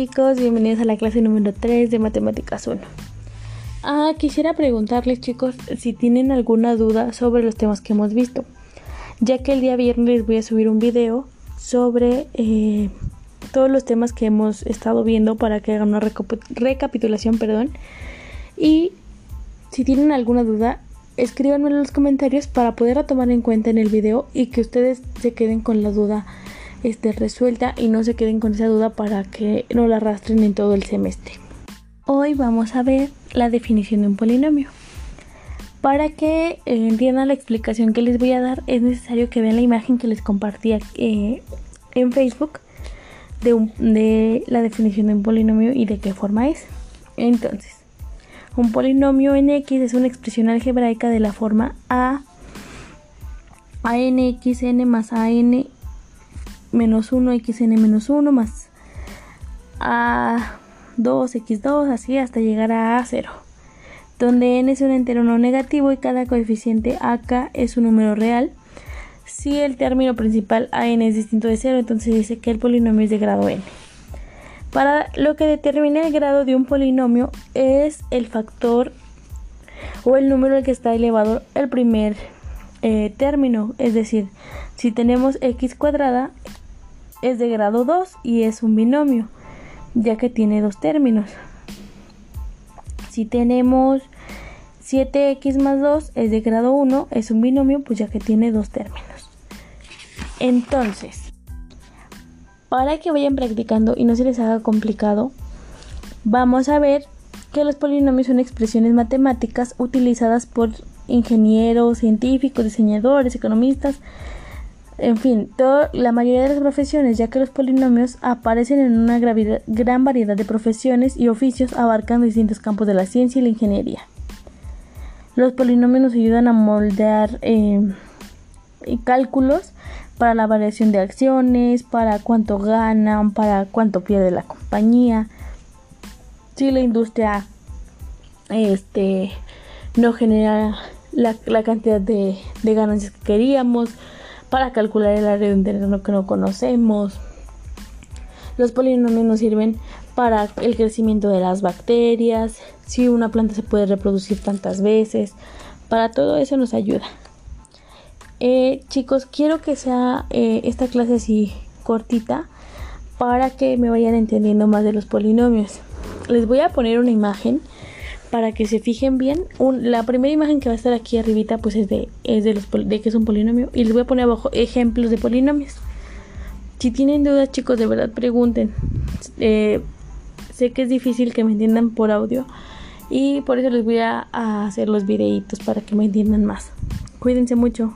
chicos, bienvenidos a la clase número 3 de Matemáticas 1. Ah, quisiera preguntarles chicos si tienen alguna duda sobre los temas que hemos visto, ya que el día viernes voy a subir un video sobre eh, todos los temas que hemos estado viendo para que hagan una recapitulación, perdón. Y si tienen alguna duda, escríbanme en los comentarios para poderla tomar en cuenta en el video y que ustedes se queden con la duda esté resuelta y no se queden con esa duda para que no la arrastren en todo el semestre. Hoy vamos a ver la definición de un polinomio. Para que entiendan la explicación que les voy a dar, es necesario que vean la imagen que les compartí eh, en Facebook de, de la definición de un polinomio y de qué forma es. Entonces, un polinomio en X es una expresión algebraica de la forma A, ANXN más AN menos 1 xn menos 1 más a 2 x2 así hasta llegar a a0 donde n es un entero no negativo y cada coeficiente acá es un número real. Si el término principal an es distinto de 0 entonces dice que el polinomio es de grado n. Para lo que determina el grado de un polinomio es el factor o el número al que está elevado el primer eh, término. Es decir si tenemos x cuadrada es de grado 2 y es un binomio, ya que tiene dos términos. Si tenemos 7x más 2 es de grado 1, es un binomio, pues ya que tiene dos términos. Entonces, para que vayan practicando y no se les haga complicado, vamos a ver que los polinomios son expresiones matemáticas utilizadas por ingenieros, científicos, diseñadores, economistas, en fin, la mayoría de las profesiones, ya que los polinomios aparecen en una gran variedad de profesiones y oficios abarcan distintos campos de la ciencia y la ingeniería. Los polinomios nos ayudan a moldear eh, cálculos para la variación de acciones, para cuánto ganan, para cuánto pierde la compañía. Si la industria este, no genera la, cantidad de ganancias que queríamos, para calcular el área de un terreno que no conocemos. Los polinomios nos sirven para el crecimiento de las bacterias, si una planta se puede reproducir tantas veces, para todo eso nos ayuda. Eh, chicos, quiero que sea eh, esta clase así cortita para que me vayan entendiendo más de los polinomios. Les voy a poner una imagen para que se fijen bien, la primera imagen que va a estar aquí arribita pues es de, es de, los, de que es un polinomio y les voy a poner abajo ejemplos de polinomios. Si tienen dudas chicos, de verdad pregunten. Eh, sé que es difícil que me entiendan por audio y por eso les voy a, a hacer los videitos para que me entiendan más. Cuídense mucho.